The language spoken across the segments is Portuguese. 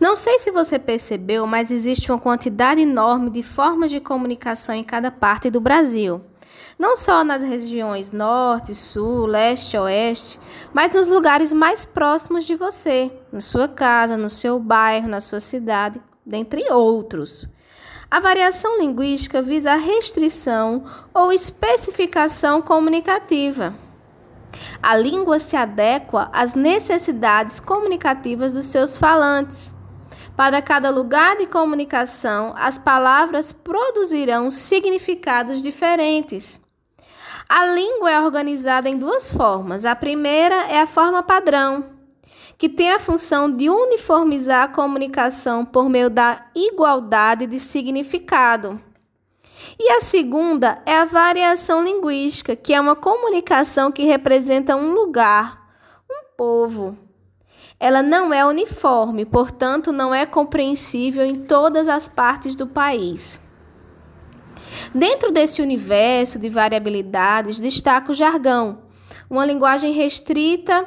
Não sei se você percebeu, mas existe uma quantidade enorme de formas de comunicação em cada parte do Brasil. Não só nas regiões norte, sul, leste, oeste, mas nos lugares mais próximos de você, na sua casa, no seu bairro, na sua cidade, dentre outros. A variação linguística visa a restrição ou especificação comunicativa. A língua se adequa às necessidades comunicativas dos seus falantes. Para cada lugar de comunicação, as palavras produzirão significados diferentes. A língua é organizada em duas formas. A primeira é a forma padrão, que tem a função de uniformizar a comunicação por meio da igualdade de significado. E a segunda é a variação linguística, que é uma comunicação que representa um lugar, um povo. Ela não é uniforme, portanto, não é compreensível em todas as partes do país. Dentro desse universo de variabilidades, destaca o jargão, uma linguagem restrita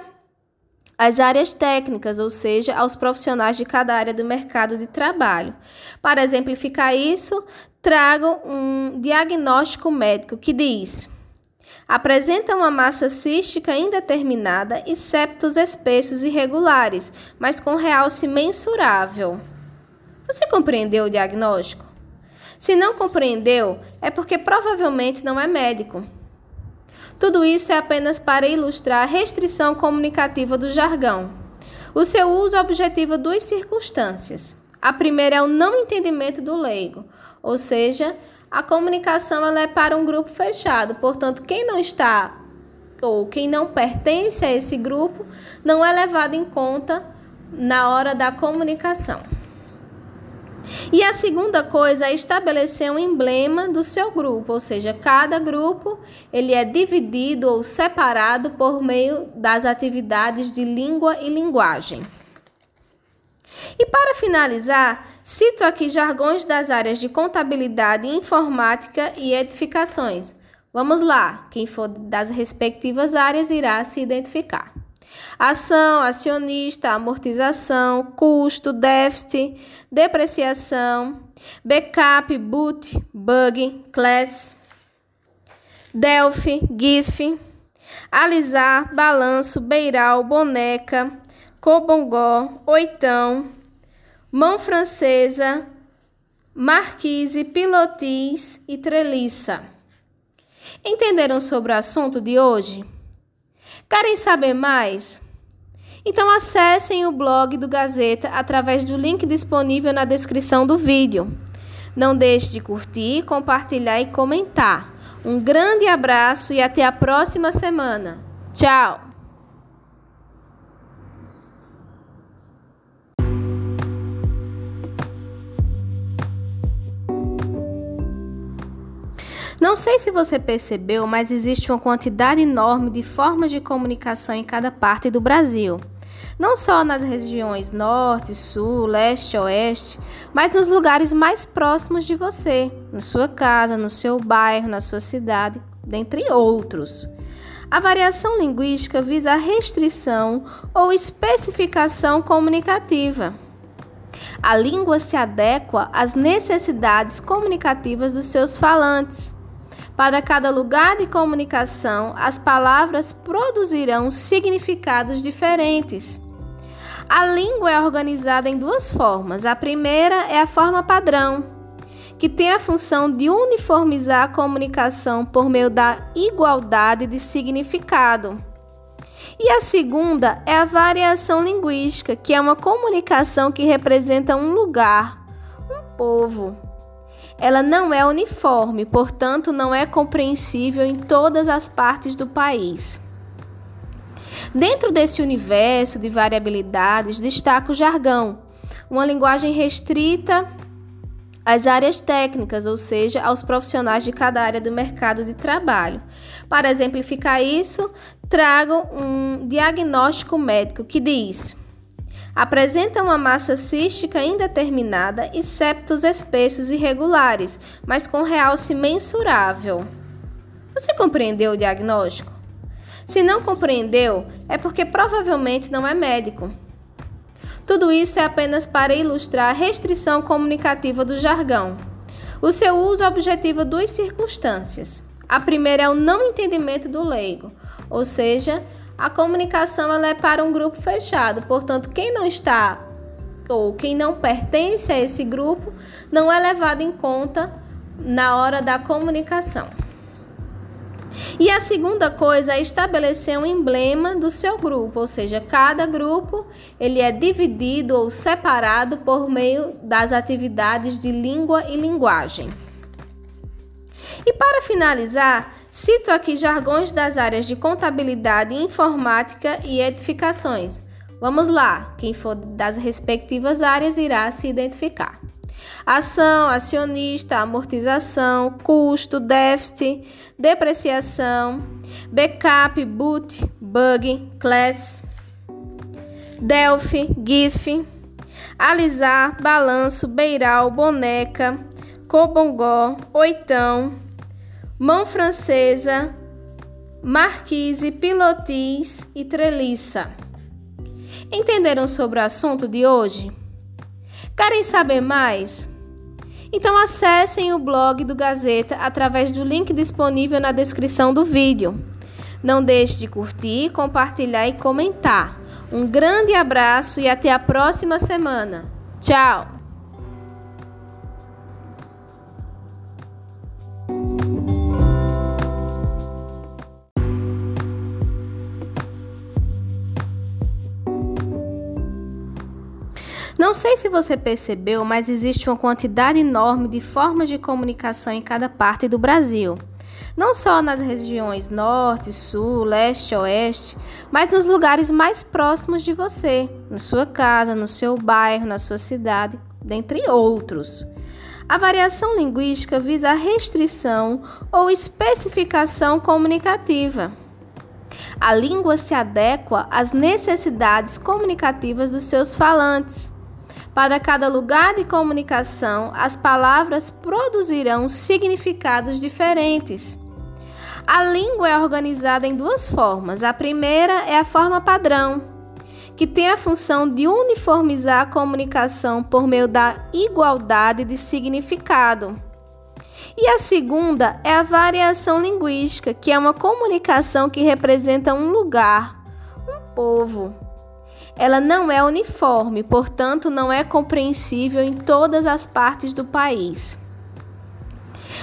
às áreas técnicas, ou seja, aos profissionais de cada área do mercado de trabalho. Para exemplificar isso, trago um diagnóstico médico que diz: apresenta uma massa cística indeterminada e septos espessos irregulares, mas com realce mensurável. Você compreendeu o diagnóstico? Se não compreendeu, é porque provavelmente não é médico. Tudo isso é apenas para ilustrar a restrição comunicativa do jargão. O seu uso objetiva duas circunstâncias. A primeira é o não entendimento do leigo, ou seja, a comunicação ela é para um grupo fechado, portanto, quem não está ou quem não pertence a esse grupo não é levado em conta na hora da comunicação. E a segunda coisa é estabelecer um emblema do seu grupo, ou seja, cada grupo ele é dividido ou separado por meio das atividades de língua e linguagem. E para finalizar, cito aqui jargões das áreas de contabilidade, informática e edificações. Vamos lá, quem for das respectivas áreas irá se identificar. Ação, acionista, amortização, custo, déficit, depreciação, backup, boot, bug, class, Delphi, GIF, alisar, balanço, beiral, boneca, cobongó, oitão, mão francesa, marquise, pilotis e treliça. Entenderam sobre o assunto de hoje? Querem saber mais? Então acessem o blog do Gazeta através do link disponível na descrição do vídeo. Não deixe de curtir, compartilhar e comentar. Um grande abraço e até a próxima semana. Tchau! Não sei se você percebeu, mas existe uma quantidade enorme de formas de comunicação em cada parte do Brasil. Não só nas regiões norte, sul, leste, oeste, mas nos lugares mais próximos de você, na sua casa, no seu bairro, na sua cidade, dentre outros. A variação linguística visa a restrição ou especificação comunicativa. A língua se adequa às necessidades comunicativas dos seus falantes. Para cada lugar de comunicação, as palavras produzirão significados diferentes. A língua é organizada em duas formas. A primeira é a forma padrão, que tem a função de uniformizar a comunicação por meio da igualdade de significado. E a segunda é a variação linguística, que é uma comunicação que representa um lugar, um povo. Ela não é uniforme, portanto, não é compreensível em todas as partes do país. Dentro desse universo de variabilidades, destaca o jargão, uma linguagem restrita às áreas técnicas, ou seja, aos profissionais de cada área do mercado de trabalho. Para exemplificar isso, trago um diagnóstico médico que diz: Apresenta uma massa cística indeterminada e septos espessos irregulares, mas com realce mensurável. Você compreendeu o diagnóstico? Se não compreendeu, é porque provavelmente não é médico. Tudo isso é apenas para ilustrar a restrição comunicativa do jargão. O seu uso objetiva duas circunstâncias. A primeira é o não entendimento do leigo, ou seja, a comunicação ela é para um grupo fechado, portanto, quem não está ou quem não pertence a esse grupo não é levado em conta na hora da comunicação. E a segunda coisa é estabelecer um emblema do seu grupo, ou seja, cada grupo ele é dividido ou separado por meio das atividades de língua e linguagem. E para finalizar, cito aqui jargões das áreas de contabilidade, informática e edificações. Vamos lá, quem for das respectivas áreas irá se identificar. Ação, acionista, amortização, custo, déficit, depreciação, backup, boot, bug, class, Delphi, GIF, alisar, balanço, beiral, boneca, cobongó, oitão, mão francesa, marquise, pilotis e treliça. Entenderam sobre o assunto de hoje? Querem saber mais? Então acessem o blog do Gazeta através do link disponível na descrição do vídeo. Não deixe de curtir, compartilhar e comentar. Um grande abraço e até a próxima semana. Tchau! Não sei se você percebeu, mas existe uma quantidade enorme de formas de comunicação em cada parte do Brasil. Não só nas regiões norte, sul, leste, oeste, mas nos lugares mais próximos de você, na sua casa, no seu bairro, na sua cidade, dentre outros. A variação linguística visa a restrição ou especificação comunicativa. A língua se adequa às necessidades comunicativas dos seus falantes. Para cada lugar de comunicação, as palavras produzirão significados diferentes. A língua é organizada em duas formas. A primeira é a forma padrão, que tem a função de uniformizar a comunicação por meio da igualdade de significado. E a segunda é a variação linguística, que é uma comunicação que representa um lugar, um povo, ela não é uniforme, portanto, não é compreensível em todas as partes do país.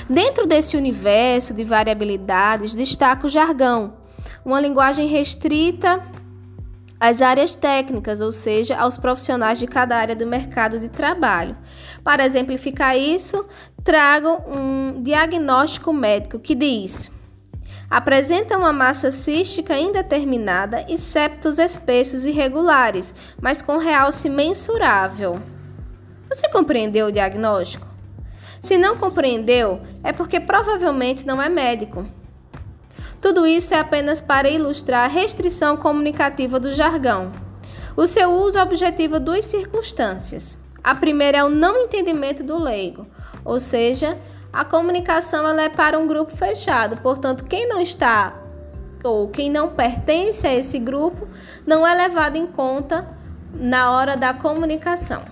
Dentro desse universo de variabilidades, destaca o jargão, uma linguagem restrita às áreas técnicas, ou seja, aos profissionais de cada área do mercado de trabalho. Para exemplificar isso, trago um diagnóstico médico que diz: Apresenta uma massa cística indeterminada e septos espessos irregulares, mas com realce mensurável. Você compreendeu o diagnóstico? Se não compreendeu, é porque provavelmente não é médico. Tudo isso é apenas para ilustrar a restrição comunicativa do jargão. O seu uso objetiva duas circunstâncias. A primeira é o não entendimento do leigo, ou seja, a comunicação ela é para um grupo fechado, portanto, quem não está ou quem não pertence a esse grupo não é levado em conta na hora da comunicação.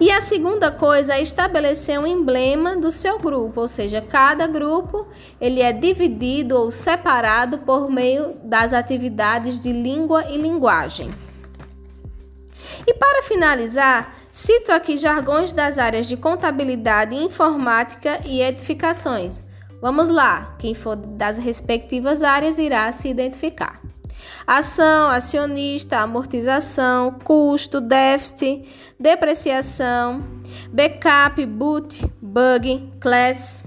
E a segunda coisa é estabelecer um emblema do seu grupo, ou seja, cada grupo ele é dividido ou separado por meio das atividades de língua e linguagem. E para finalizar, Cito aqui jargões das áreas de contabilidade, informática e edificações. Vamos lá, quem for das respectivas áreas irá se identificar. Ação, acionista, amortização, custo, déficit, depreciação, backup, boot, bug, class,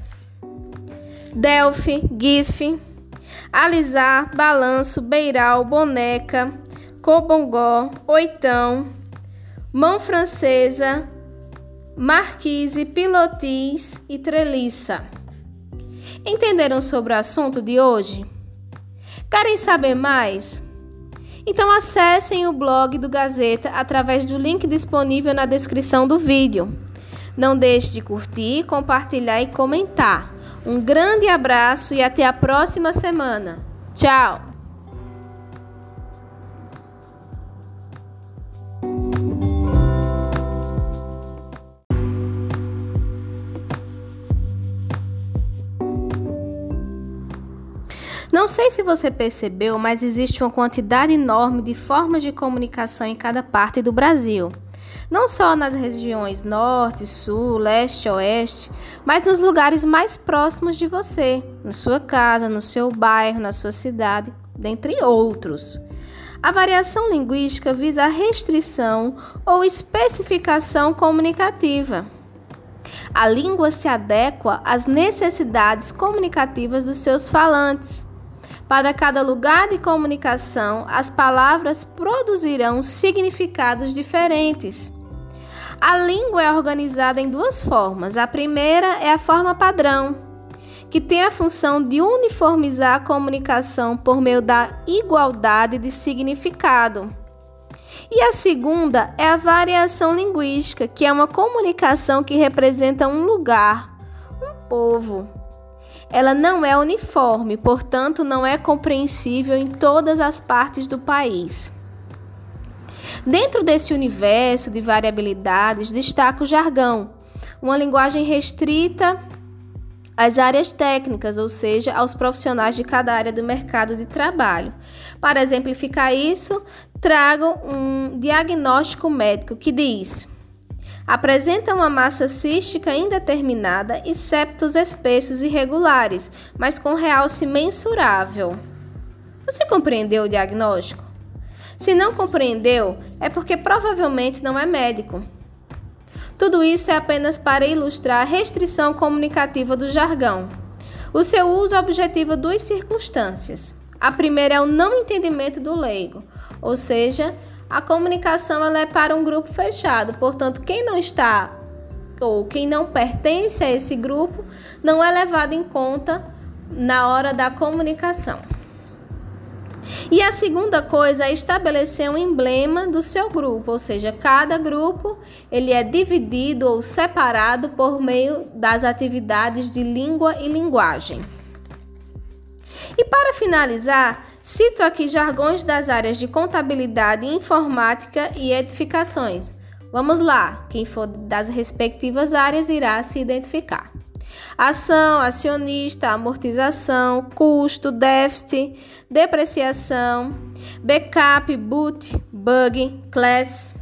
Delphi, GIF, alisar, balanço, beiral, boneca, cobongó, oitão, mão francesa, marquise, pilotis e treliça. Entenderam sobre o assunto de hoje? Querem saber mais? Então acessem o blog do Gazeta através do link disponível na descrição do vídeo. Não deixe de curtir, compartilhar e comentar. Um grande abraço e até a próxima semana. Tchau! Não sei se você percebeu, mas existe uma quantidade enorme de formas de comunicação em cada parte do Brasil. Não só nas regiões norte, sul, leste, oeste, mas nos lugares mais próximos de você, na sua casa, no seu bairro, na sua cidade, dentre outros. A variação linguística visa a restrição ou especificação comunicativa. A língua se adequa às necessidades comunicativas dos seus falantes. Para cada lugar de comunicação, as palavras produzirão significados diferentes. A língua é organizada em duas formas. A primeira é a forma padrão, que tem a função de uniformizar a comunicação por meio da igualdade de significado. E a segunda é a variação linguística, que é uma comunicação que representa um lugar, um povo. Ela não é uniforme, portanto, não é compreensível em todas as partes do país. Dentro desse universo de variabilidades, destaca o jargão, uma linguagem restrita às áreas técnicas, ou seja, aos profissionais de cada área do mercado de trabalho. Para exemplificar isso, trago um diagnóstico médico que diz: apresenta uma massa cística indeterminada e septos espessos irregulares, mas com realce mensurável. Você compreendeu o diagnóstico? Se não compreendeu, é porque provavelmente não é médico. Tudo isso é apenas para ilustrar a restrição comunicativa do jargão. O seu uso objetiva duas circunstâncias. A primeira é o não entendimento do leigo, ou seja, a comunicação ela é para um grupo fechado, portanto, quem não está ou quem não pertence a esse grupo não é levado em conta na hora da comunicação. E a segunda coisa é estabelecer um emblema do seu grupo, ou seja, cada grupo ele é dividido ou separado por meio das atividades de língua e linguagem. E para finalizar, cito aqui jargões das áreas de contabilidade, informática e edificações. Vamos lá, quem for das respectivas áreas irá se identificar. Ação, acionista, amortização, custo, déficit, depreciação, backup, boot, bug, class,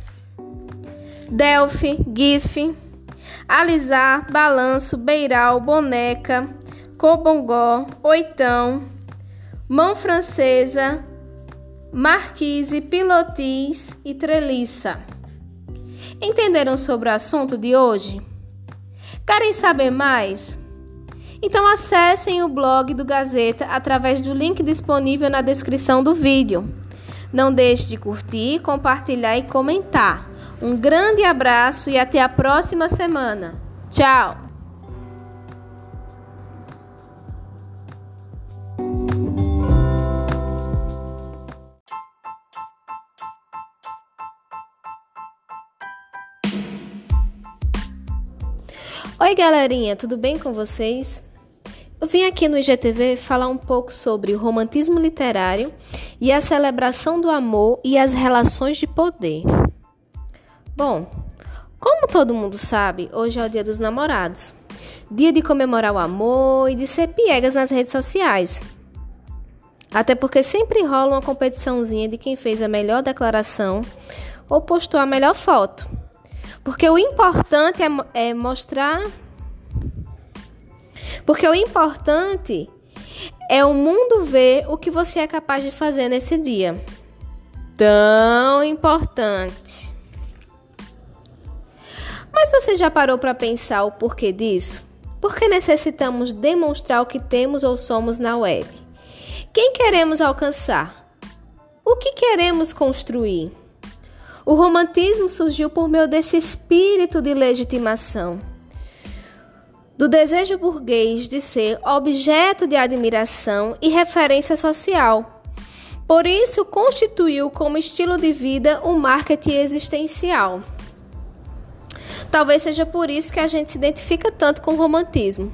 Delphi, GIF, alisar, balanço, beiral, boneca, cobongó, oitão, mão francesa, marquise, pilotis e treliça. Entenderam sobre o assunto de hoje? Querem saber mais? Então acessem o blog do Gazeta através do link disponível na descrição do vídeo. Não deixe de curtir, compartilhar e comentar. Um grande abraço e até a próxima semana. Tchau! Oi, galerinha, tudo bem com vocês? Eu vim aqui no IGTV falar um pouco sobre o romantismo literário e a celebração do amor e as relações de poder. Bom, como todo mundo sabe, hoje é o Dia dos Namorados dia de comemorar o amor e de ser piegas nas redes sociais. Até porque sempre rola uma competiçãozinha de quem fez a melhor declaração ou postou a melhor foto. Porque o importante é, é mostrar. Porque o importante é o mundo ver o que você é capaz de fazer nesse dia. Tão importante. Mas você já parou para pensar o porquê disso? Por que necessitamos demonstrar o que temos ou somos na web? Quem queremos alcançar? O que queremos construir? O romantismo surgiu por meio desse espírito de legitimação, do desejo burguês de ser objeto de admiração e referência social. Por isso, constituiu como estilo de vida o marketing existencial. Talvez seja por isso que a gente se identifica tanto com o romantismo.